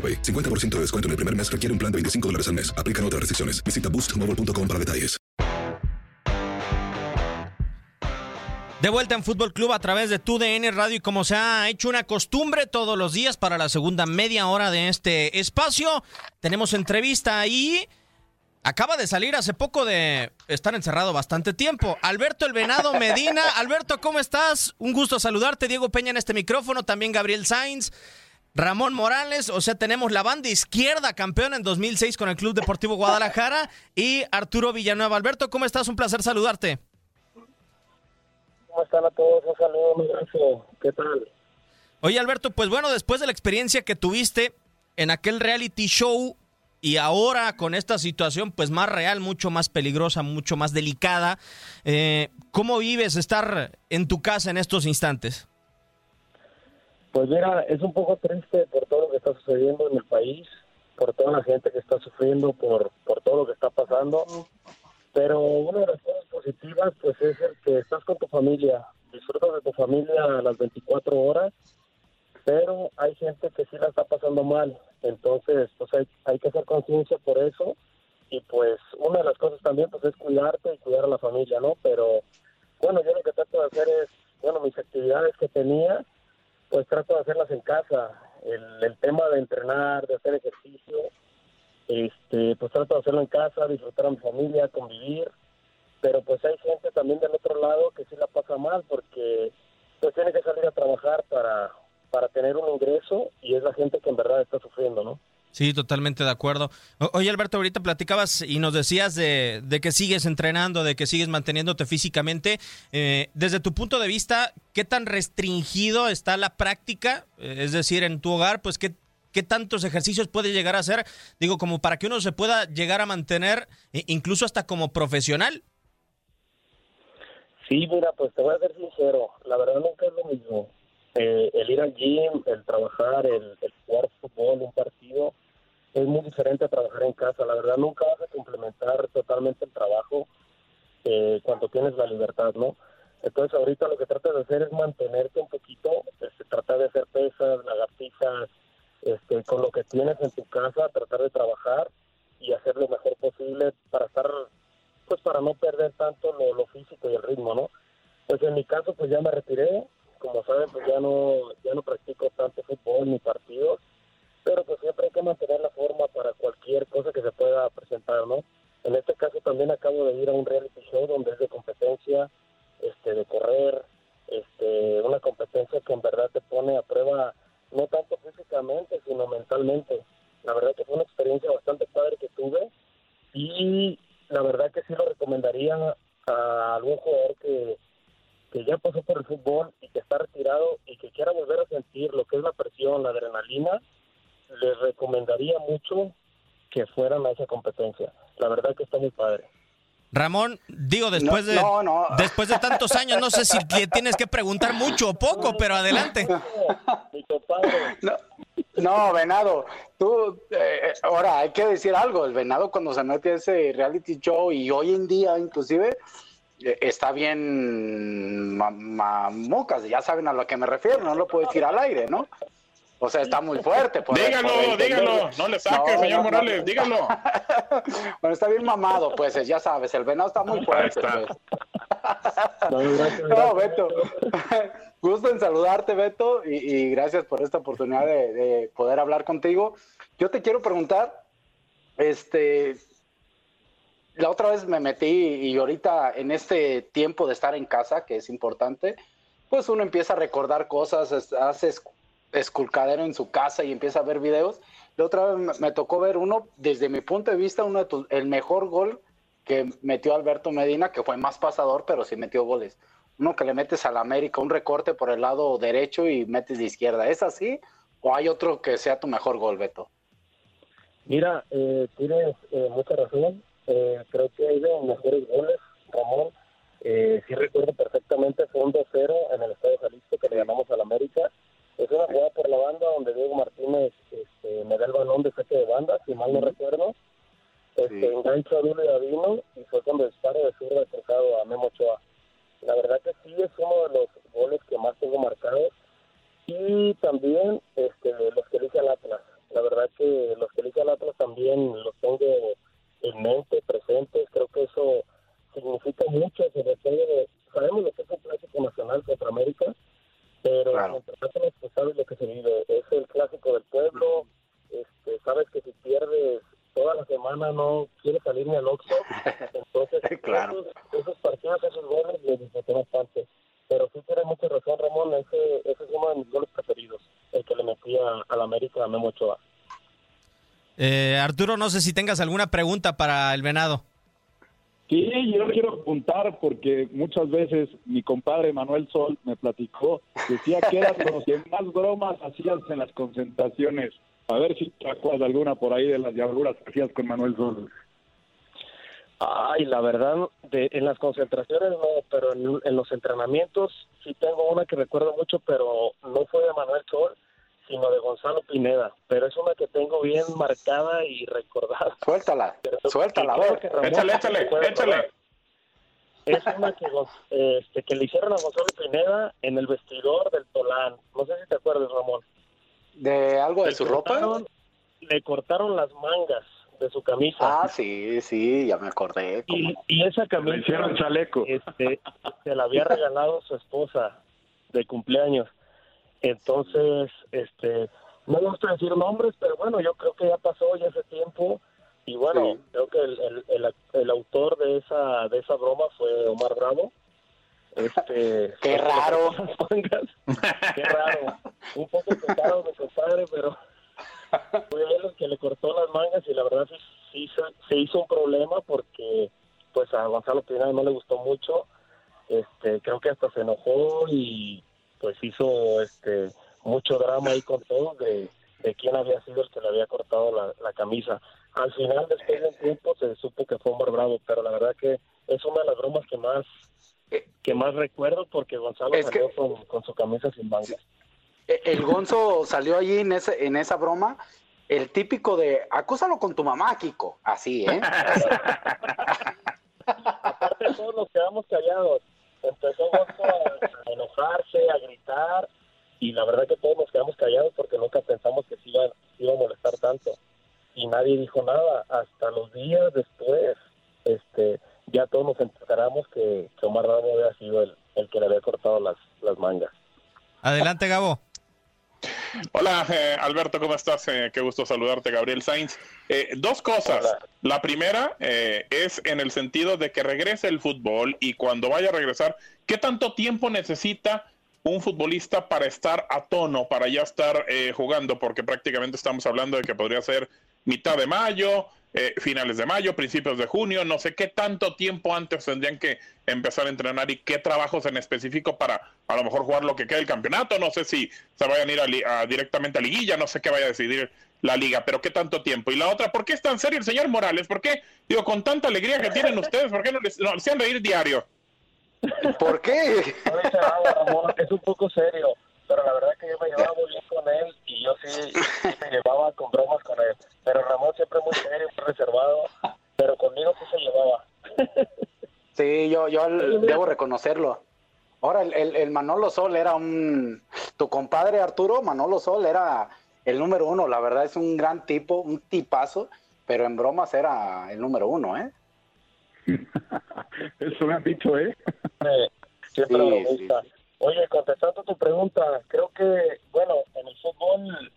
AroPay. 50% de descuento en el primer mes requiere un plan de 25 dólares al mes. Aplican otras restricciones. Visita boostmobile.com para detalles. De vuelta en Fútbol Club a través de TUDN Radio y como se ha hecho una costumbre todos los días para la segunda media hora de este espacio, tenemos entrevista ahí. Acaba de salir hace poco de estar encerrado bastante tiempo. Alberto El Venado Medina. Alberto, ¿cómo estás? Un gusto saludarte. Diego Peña en este micrófono, también Gabriel Sainz. Ramón Morales, o sea, tenemos la banda izquierda campeona en 2006 con el Club Deportivo Guadalajara y Arturo Villanueva. Alberto, ¿cómo estás? Un placer saludarte. ¿Cómo están a todos? Un saludo, un abrazo. ¿Qué tal? Oye, Alberto, pues bueno, después de la experiencia que tuviste en aquel reality show y ahora con esta situación pues más real, mucho más peligrosa, mucho más delicada, eh, ¿cómo vives estar en tu casa en estos instantes? Pues mira, es un poco triste por todo lo que está sucediendo en el país, por toda la gente que está sufriendo, por, por todo lo que está pasando. Pero una de las cosas positivas, pues es el que estás con tu familia, disfrutas de tu familia a las 24 horas, pero hay gente que sí la está pasando mal. Entonces, pues hay, hay que hacer conciencia por eso. Y pues una de las cosas también, pues es cuidarte y cuidar a la familia, ¿no? Pero bueno, yo lo que trato de hacer es, bueno, mis actividades que tenía, pues trato de hacerlas en casa. El, el, tema de entrenar, de hacer ejercicio, este, pues trato de hacerlo en casa, disfrutar a mi familia, convivir. Pero pues hay gente también del otro lado que sí la pasa mal porque pues tiene que salir a trabajar para, para tener un ingreso y es la gente que en verdad está sufriendo, ¿no? Sí, totalmente de acuerdo. Oye, Alberto, ahorita platicabas y nos decías de, de que sigues entrenando, de que sigues manteniéndote físicamente. Eh, desde tu punto de vista, ¿qué tan restringido está la práctica? Eh, es decir, en tu hogar, pues, ¿qué, ¿qué tantos ejercicios puede llegar a hacer? Digo, como para que uno se pueda llegar a mantener, incluso hasta como profesional. Sí, mira, pues te voy a ser sincero, la verdad nunca es lo mismo. Eh, el ir al gym, el trabajar, el, el, jugar fútbol, un partido, es muy diferente a trabajar en casa. La verdad, nunca vas a complementar totalmente el trabajo eh, cuando tienes la libertad, ¿no? Entonces, ahorita lo que tratas de hacer es mantenerte un poquito, este, tratar de hacer pesas, lagartijas, este, con lo que tienes en tu casa, tratar de trabajar y hacer lo mejor posible para estar, pues para no perder tanto lo, lo físico y el ritmo, ¿no? Pues en mi caso, pues ya me retiré, como saben, pues ya no, ya no practico tanto fútbol ni partidos, pero pues siempre hay que mantener la forma para cualquier cosa que se pueda presentar, ¿no? En este caso también acabo de ir a un reality show donde es de competencia, este, de correr, este, una competencia que en verdad te pone a prueba no tanto físicamente, sino mentalmente. La verdad que fue una experiencia bastante padre que tuve y la verdad que sí lo recomendaría a algún jugador que, que ya pasó por el fútbol y que está retirado y que quiera volver a sentir lo que es la presión, la adrenalina, les recomendaría mucho que fueran a esa competencia. La verdad que está muy padre. Ramón, digo, después de después de tantos años, no sé si tienes que preguntar mucho o poco, pero adelante. No, Venado, tú, eh, ahora hay que decir algo, el Venado cuando se mete a ese reality show y hoy en día inclusive está bien mamucas, ya saben a lo que me refiero, no lo puedo decir al aire, ¿no? O sea, está muy fuerte. dígalo, dígalo, no le saque, señor Morales, dígalo. bueno, está bien mamado, pues, ya sabes, el venado está muy fuerte. Pues. no, Beto, gusto en saludarte, Beto, y, gracias por esta oportunidad de, poder hablar contigo. Yo te quiero preguntar, este, la otra vez me metí y ahorita en este tiempo de estar en casa, que es importante, pues uno empieza a recordar cosas, haces esculcadero en su casa y empieza a ver videos. La otra vez me tocó ver uno, desde mi punto de vista, uno de el mejor gol que metió Alberto Medina, que fue más pasador, pero sí metió goles. Uno que le metes al América, un recorte por el lado derecho y metes de izquierda. ¿Es así? ¿O hay otro que sea tu mejor gol, Beto? Mira, eh, tienes eh, mucha razón. Eh, creo que hay de mejores goles, Ramón. Eh, sí recuerdo perfectamente, fue un 2-0 en el Estadio Jalisco que le ganamos al América es una jugada por la banda donde Diego Martínez este, me da el balón de saque de banda, si mal no recuerdo. Este, Engancho a Julio Davino y fue cuando disparo de zurda cruzado a Memo Ochoa. La verdad que sí es uno de los goles que más tengo marcados. Y también este, los que elige el Atlas. La verdad que los que elige el Atlas también los tengo en mente, presentes. Creo que eso significa mucho, sobre todo, sabemos lo que es un clásico nacional contra América, pero claro. pues sabes lo que se vive. Es el clásico del pueblo. Este, sabes que si pierdes toda la semana no quieres salir ni al Oxxo. Entonces, claro. esos, partidos, esos goles, les disfruté bastante. Pero sí tiene mucha razón, Ramón. Ese, ese es uno de mis goles preferidos, el que le metía a la América a Memo Ochoa. Eh, Arturo, no sé si tengas alguna pregunta para el venado. Sí, yo quiero apuntar porque muchas veces mi compadre Manuel Sol me platicó, decía que eras los que más bromas hacías en las concentraciones. A ver si te acuerdas alguna por ahí de las diabluras que hacías con Manuel Sol. Ay, la verdad, de, en las concentraciones no, pero en, en los entrenamientos sí tengo una que recuerdo mucho, pero no fue de Manuel Sol, sino de Gonzalo Pineda, pero es una que tengo bien marcada y recordada. Suéltala, suéltala, échale, échale, échale. Es una que, este, que le hicieron a Gonzalo Pineda en el vestidor del Tolán. No sé si te acuerdas, Ramón. ¿De algo de su ropa? Le cortaron las mangas de su camisa. Ah, sí, sí, ya me acordé. Y, y, esa camisa. Le hicieron chaleco. Este, se la había regalado su esposa de cumpleaños. Entonces, este, no me gusta decir nombres, pero bueno, yo creo que ya pasó ya ese tiempo. Y bueno, creo que el, el, el, autor de esa de esa broma fue Omar Bravo. Este, qué raro, qué raro, un poco pecado de compadre, pero fue él el que le cortó las mangas y la verdad sí, sí se, hizo un problema porque pues a Gonzalo Pineda no le gustó mucho, este, creo que hasta se enojó y pues hizo este mucho drama ahí con todo de, quién había sido el que le había cortado la, camisa. Al final, después de un tiempo, se supo que fue Omar Bravo, pero la verdad que es una de las bromas que más que más recuerdo porque Gonzalo salió con, su camisa sin mangas. E, el Gonzo salió allí en, ese, en esa broma, el típico de acúsalo con tu mamá, Kiko, así, ¿eh? Aparte todos nos quedamos callados empezó a, enojarse, a gritar, y la verdad que todos nos quedamos callados porque nunca pensamos que se iba, a molestar tanto. Y nadie dijo nada. Hasta los días después, este, ya todos nos enteramos que, Omar Ramos había sido el, el que le había cortado las, las mangas. Adelante, Gabo. Hola, eh, Alberto, ¿cómo estás? Eh, qué gusto saludarte, Gabriel Sainz. Eh, dos cosas. La primera es en el sentido de que regrese el fútbol y cuando vaya a regresar, ¿qué tanto tiempo necesita un futbolista para estar a tono, para ya estar jugando? Porque prácticamente estamos hablando de que podría ser mitad de mayo, eh, finales de mayo, principios de junio, no sé qué tanto tiempo antes tendrían que empezar a entrenar y qué trabajos en específico para a lo mejor jugar lo que queda del campeonato, no sé si se vayan a ir a, directamente a liguilla, no sé qué vaya a decidir la liga, pero qué tanto tiempo. Y la otra, ¿por qué es tan serio el señor Morales? ¿Por qué, digo, con tanta alegría que tienen ustedes, por qué no les, no, les hacen reír diario? ¿Por qué? es un poco serio, pero la verdad que yo me llevaba muy bien con él y yo sí, me llevaba con bromas con él. Pero Ramón siempre muy serio, muy reservado, pero conmigo sí se llevaba. Sí, yo, yo debo reconocerlo. Ahora, el, el, Manolo Sol era un... Tu compadre Arturo, Manolo Sol, era el número uno. La verdad es un gran tipo, un tipazo, pero en bromas era el número uno, ¿eh? Eso me han dicho, ¿eh? siempre sí, Oye, contestando tu pregunta, creo que, bueno, en el fútbol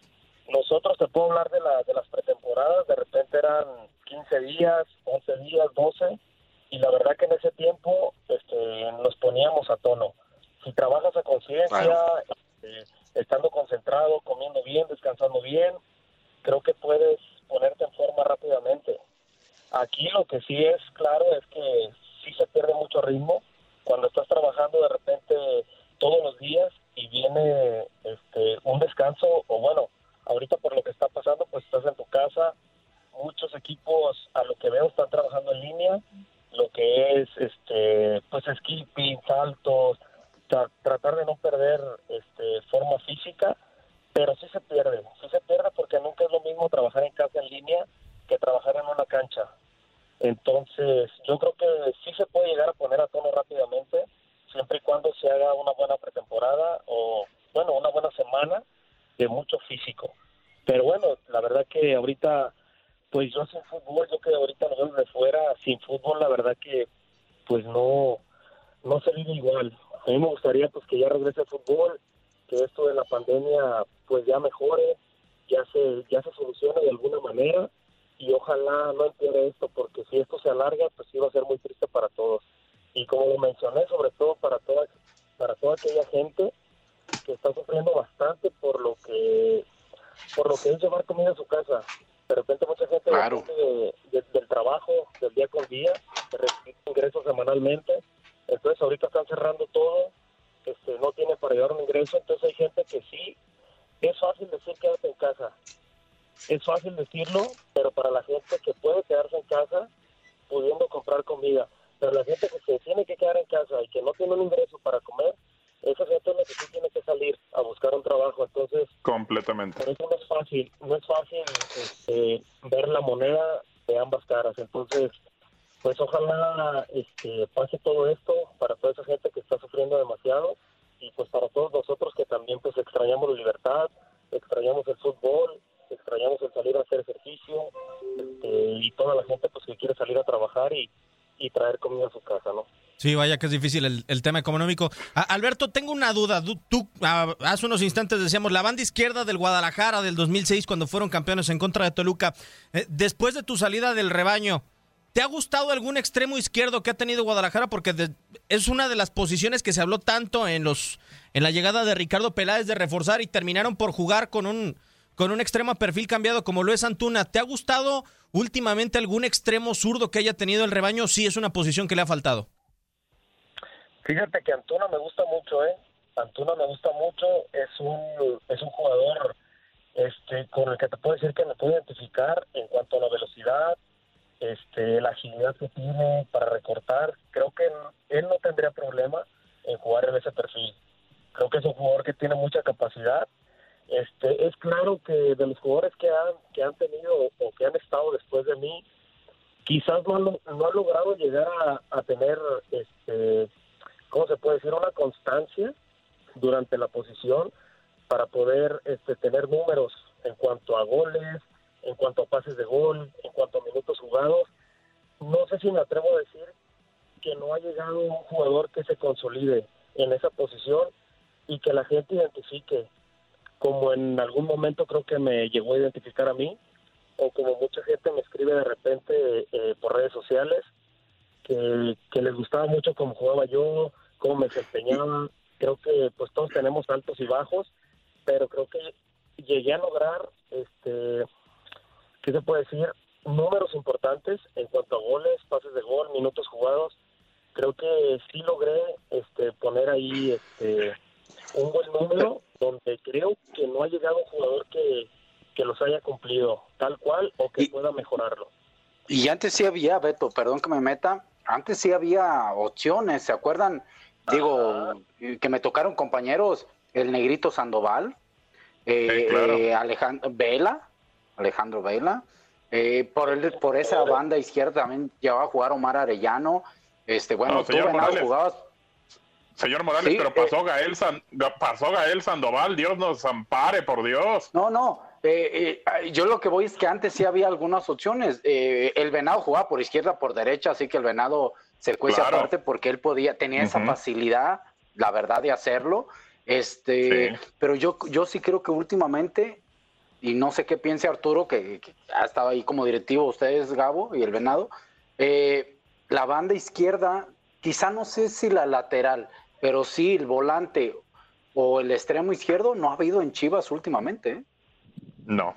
nosotros te puedo hablar de, la, de las pretemporadas, de repente eran 15 días, 11 días, 12, y la verdad que en ese tiempo este, nos poníamos a tono. Si trabajas a conciencia, este, estando concentrado, comiendo bien, descansando bien, creo que puedes ponerte en forma rápidamente. Aquí lo que sí es claro es que sí se pierde mucho ritmo cuando estás trabajando de repente todos los días y viene este, un descanso o bueno, ahorita por lo que está pasando pues estás en tu casa, muchos equipos a lo que veo están trabajando en línea, lo que es este pues skipping, saltos, tratar de no perder este forma física, pero sí se pierde, sí se pierde porque nunca es lo mismo trabajar en casa en línea que trabajar en una cancha. Entonces, yo creo que sí se puede llegar a poner a tono rápidamente, siempre y cuando se haga una buena pretemporada o, bueno, una buena semana de mucho físico. Pero bueno, la verdad que ahorita, pues yo sin fútbol, yo que ahorita lo veo de fuera, sin fútbol, la verdad que, pues no, no se vive igual. A mí me gustaría, pues, que ya regrese el fútbol, que esto de la pandemia, pues, ya mejore, ya se, ya se solucione de alguna manera y ojalá no empeore esto, porque si esto se alarga, pues sí va a ser muy triste para todos. Y como lo mencioné, sobre todo para toda, para toda aquella gente que está sufriendo bastante por lo que por lo que es llevar comida a su casa. De repente mucha gente del trabajo, del día con día, recibe ingresos semanalmente. Entonces ahorita están cerrando todo, este, no tiene para llevar un ingreso, entonces hay gente que sí, es fácil decir quédate en casa, es fácil decirlo, pero para la gente que puede quedarse en casa pudiendo comprar comida, pero la gente que se tiene que quedar en casa y que no tiene un ingreso para comer, esa gente es la que sí tiene que salir a buscar un trabajo. Entonces, completamente. Por eso no es fácil, no es fácil este, ver la moneda de ambas caras. Entonces, pues ojalá este, pase todo esto para toda esa gente que está sufriendo demasiado y pues para todos nosotros que también pues extrañamos la libertad, extrañamos el fútbol, extrañamos el salir a hacer ejercicio este, y toda la gente pues que quiere salir a trabajar y, traer comida a su casa, ¿no? Sí, vaya que es difícil el, tema económico. Alberto, tengo una duda. Tú, hace unos instantes decíamos, la banda izquierda del Guadalajara del 2006, cuando fueron campeones en contra de Toluca, eh, después de tu salida del rebaño, ¿te ha gustado algún extremo izquierdo que ha tenido Guadalajara? Porque es una de las posiciones que se habló tanto en, los, en la llegada de Ricardo Peláez de reforzar y terminaron por jugar con un con un extremo perfil cambiado como lo es Antuna. ¿Te ha gustado últimamente algún extremo zurdo que haya tenido el rebaño? Sí, es una posición que le ha faltado. Fíjate que Antuna me gusta mucho, ¿eh? Antuna me gusta mucho, es un, es un jugador este, con el que te puedo decir que me puedo identificar en cuanto a la velocidad, este, la agilidad que tiene para recortar. Creo que él no tendría problema en jugar en ese perfil. Creo que es un jugador que tiene mucha capacidad este, es claro que de los jugadores que han, que han tenido o que han estado después de mí, quizás no no han logrado llegar a, tener, este, ¿cómo se puede decir? Una constancia durante la posición para poder este, tener números en cuanto a goles, en cuanto a pases de gol, en cuanto a minutos jugados. No sé si me atrevo a decir que no ha llegado un jugador que se consolide en esa posición y que la gente identifique como en algún momento creo que me llegó a identificar a mí, o como mucha gente me escribe de repente eh, por redes sociales, que, les gustaba mucho cómo jugaba yo, cómo me desempeñaba. Creo que pues todos tenemos altos y bajos, pero creo que llegué a lograr este ¿qué se puede decir? Números importantes en cuanto a goles, pases de gol, minutos jugados. Creo que sí logré este, poner ahí este, un buen número donde creo que no ha llegado un jugador que, que los haya cumplido tal cual o que pueda mejorarlo. Y antes sí había, Beto, perdón que me meta, antes sí había opciones, ¿se acuerdan? Digo, que me tocaron compañeros, el negrito Sandoval, eh, eh, Alejandro Vela, Alejandro Vela, eh, por el, por esa banda izquierda también llevaba a jugar Omar Arellano, este bueno, No, tú Venado, jugabas Señor Morales, Sí, pero pasó, Gael San- pasó Gael Sandoval, Dios nos ampare, por Dios. No, no. eh, eh, yo lo que voy es que antes sí había algunas opciones. Eh, el Venado jugaba por izquierda, por derecha, así que el Venado se cuece Claro. aparte porque él podía, tenía esa facilidad, la verdad, de hacerlo. Este, pero yo, yo sí creo que últimamente, y no sé qué piense Arturo, que, que ha estado ahí como directivo ustedes, Gabo y el Venado, eh, la banda izquierda, quizá no sé si la lateral, pero sí el volante o el extremo izquierdo no ha habido en Chivas últimamente. ¿eh? No.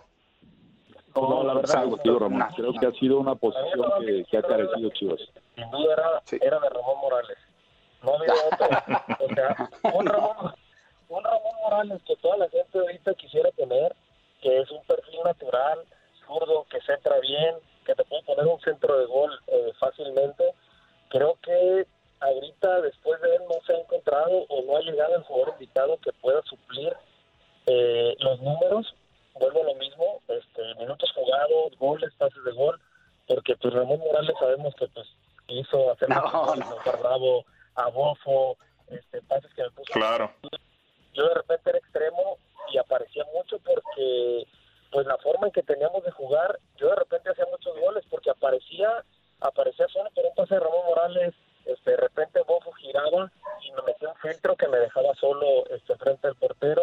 No, la verdad, Salvo- contigo, Ramón. no, Creo no. que ha sido una posición que, que ha carecido Chivas. sin duda era, era de Ramón Morales. No había otro. O sea, un Ramón, un Ramón Morales que toda la gente ahorita quisiera tener, que es un perfil natural, zurdo, que centra bien, que te puede poner un centro de gol eh, fácilmente. Creo que ahorita, después de él, no se ha encontrado o no ha llegado el jugador invitado que pueda suplir eh, los números. Vuelvo a lo mismo, este, minutos jugados, goles, pases de gol, porque pues Ramón Morales sabemos que pues hizo hacer No, goles, no. a Bravo, a Bofo, este, pases que me puso. Claro. Yo de repente era extremo y aparecía mucho porque pues la forma en que teníamos de jugar, yo de repente hacía muchos goles porque aparecía, aparecía solo por un pase de Ramón Morales, este, de repente Bofo giraba y me metía un filtro que me dejaba solo este, frente al portero,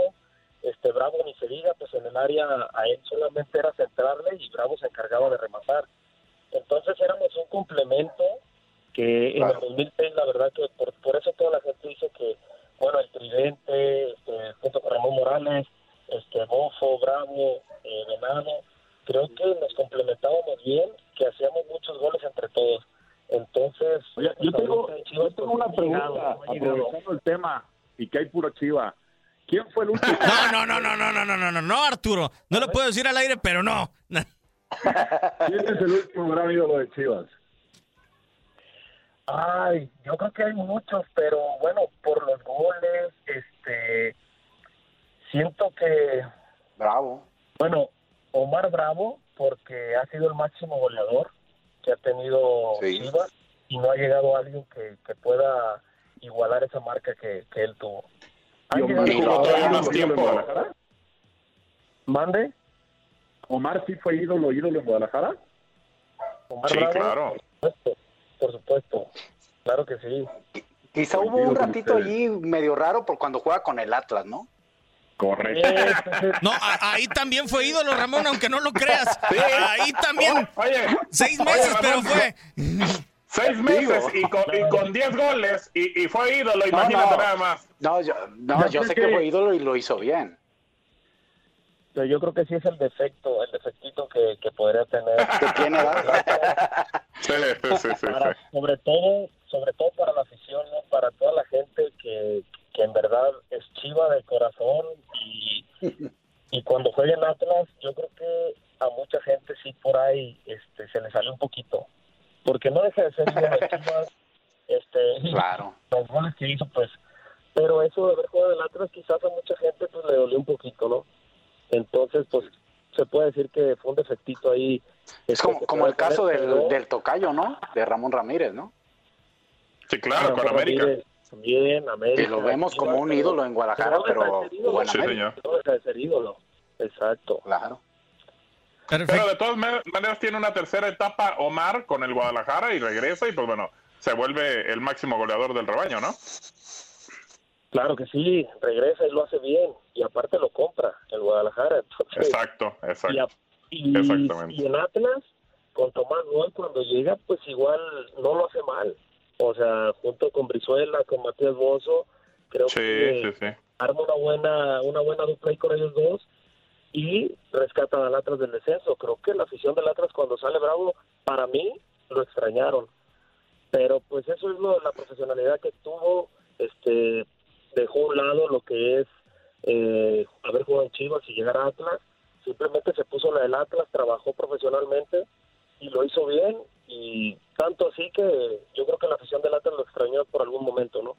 este Bravo ni se diga, pues en el área a él solamente era centrarle y Bravo se encargaba de rematar. Entonces éramos un complemento que en el 2006 la verdad que por, por eso toda la gente dice que bueno el tridente este, junto con Ramón Morales este Bofo Bravo eh, Venado creo que nos complementábamos bien que hacíamos muchos goles entre todos entonces Oye, yo pues, tengo, ahorita en Chivas, yo tengo pues, una no ha llegado, pregunta, no ha llegado. aprovechando el tema y ¿Quién fue el último? No, no, no, no, no, no, no, no, no, no, Arturo. No lo puedo decir al aire, pero no. ¿Quién es el último gran ídolo de Chivas? Ay, yo creo que hay muchos, pero bueno, por los goles, este, siento que, Bravo. bueno, Omar Bravo, porque ha sido el máximo goleador que ha tenido Sí. Chivas y no ha llegado alguien que, que pueda igualar esa marca que, que él tuvo. Ha ¿Y Omar llegado jugó jugadores- ídolo, más tiempo. ¿Mande? ¿Omar sí fue ídolo, ídolo en Guadalajara? Omar Sí, Bravo, claro. Por supuesto, por supuesto, claro que sí. Quizá hubo Coincido un ratito allí medio raro por cuando juega con el Atlas, ¿no? Correcto. No, a- ahí también fue ídolo, Ramón, aunque no lo creas. Ahí también. Oye, Seis oye, meses, pero fue. Seis meses y con, y con diez goles y, y fue ídolo, imagínate no. nada más. No, yo, no, Yo yo creo sé que que- fue ídolo y lo hizo bien. Pero yo creo que sí es el defecto, el defectito que, que podría tener. ¿De quién edad? Sí, sí, sí, sí, Para- sí. sobre todo, sobre todo para la afición, ¿no? para toda la gente que, que en verdad es chiva de corazón y, y cuando juega en Atlas, yo creo que a mucha gente sí por ahí este, se le sale un poquito, porque no deja de ser Chivas, este, Claro. los goles que hizo, pues, pero eso de haber jugado en Atlas quizás a mucha gente pues le dolió un poquito, ¿no? Entonces, pues, se puede decir que fue un defectito ahí. Es este, como, como el caso del, pero- del tocayo, ¿no? De Ramón Ramírez, ¿no? Sí, claro, con Ramón América. Ramírez, También, América. Que lo vemos como un ídolo en Guadalajara, pero en Sí, señor. No deja de ser ídolo. Exacto. Claro. Pero de todas ma- maneras tiene una tercera etapa Omar con el Guadalajara y regresa y pues bueno, se vuelve el máximo goleador del rebaño, ¿no? Claro que sí, regresa y lo hace bien. Y aparte lo compra el Guadalajara. Entonces, Exacto, y, exacto. a- y- Exactamente. y en Atlas, con Tomás Gol, cuando llega, pues igual no lo hace mal. O sea, junto con Brizuela, con Matías Bozo, creo Sí, que sí, sí. arma una buena, una buena dupla ahí con ellos dos. Y rescatan al Atlas del descenso. Creo que la afición del Atlas cuando sale bravo, para mí, lo extrañaron. Pero pues eso es lo, la profesionalidad que tuvo, este dejó a un lado lo que es eh, haber jugado en Chivas y llegar a Atlas. Simplemente se puso la del Atlas, trabajó profesionalmente y lo hizo bien y tanto así que yo creo que la afición del Atlas lo extrañó por algún momento, ¿no?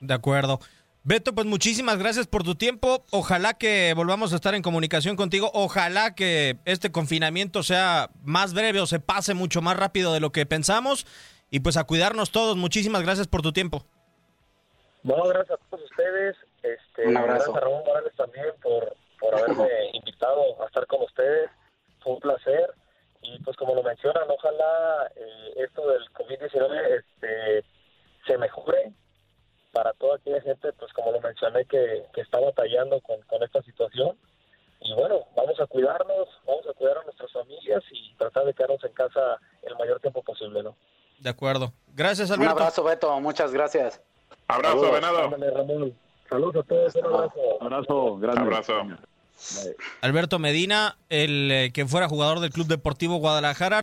De acuerdo. Beto, pues muchísimas gracias por tu tiempo. Ojalá que volvamos a estar en comunicación contigo. Ojalá que este confinamiento sea más breve o se pase mucho más rápido de lo que pensamos. Y pues a cuidarnos todos. Muchísimas gracias por tu tiempo. No, gracias a todos ustedes. Este, Un abrazo. Gracias a Ramón Morales también por, por haberme invitado a estar con ustedes. Fue un placer. Y pues como lo mencionan, ojalá eh, esto del COVID-19 este, se mejore para toda aquella gente, pues como lo mencioné, que, que está batallando con, con esta situación. Y bueno, vamos a cuidarnos, vamos a cuidar a nuestras familias y tratar de quedarnos en casa el mayor tiempo posible, ¿no? De acuerdo. Gracias, Un Alberto. abrazo, Beto. Muchas gracias. Abrazo, Saludos. Venado. Ándale, Ramón. Saludos a todos, un abrazo. Abrazo, grande. Abrazo. Alberto Medina, el eh, que fuera jugador del Club Deportivo Guadalajara.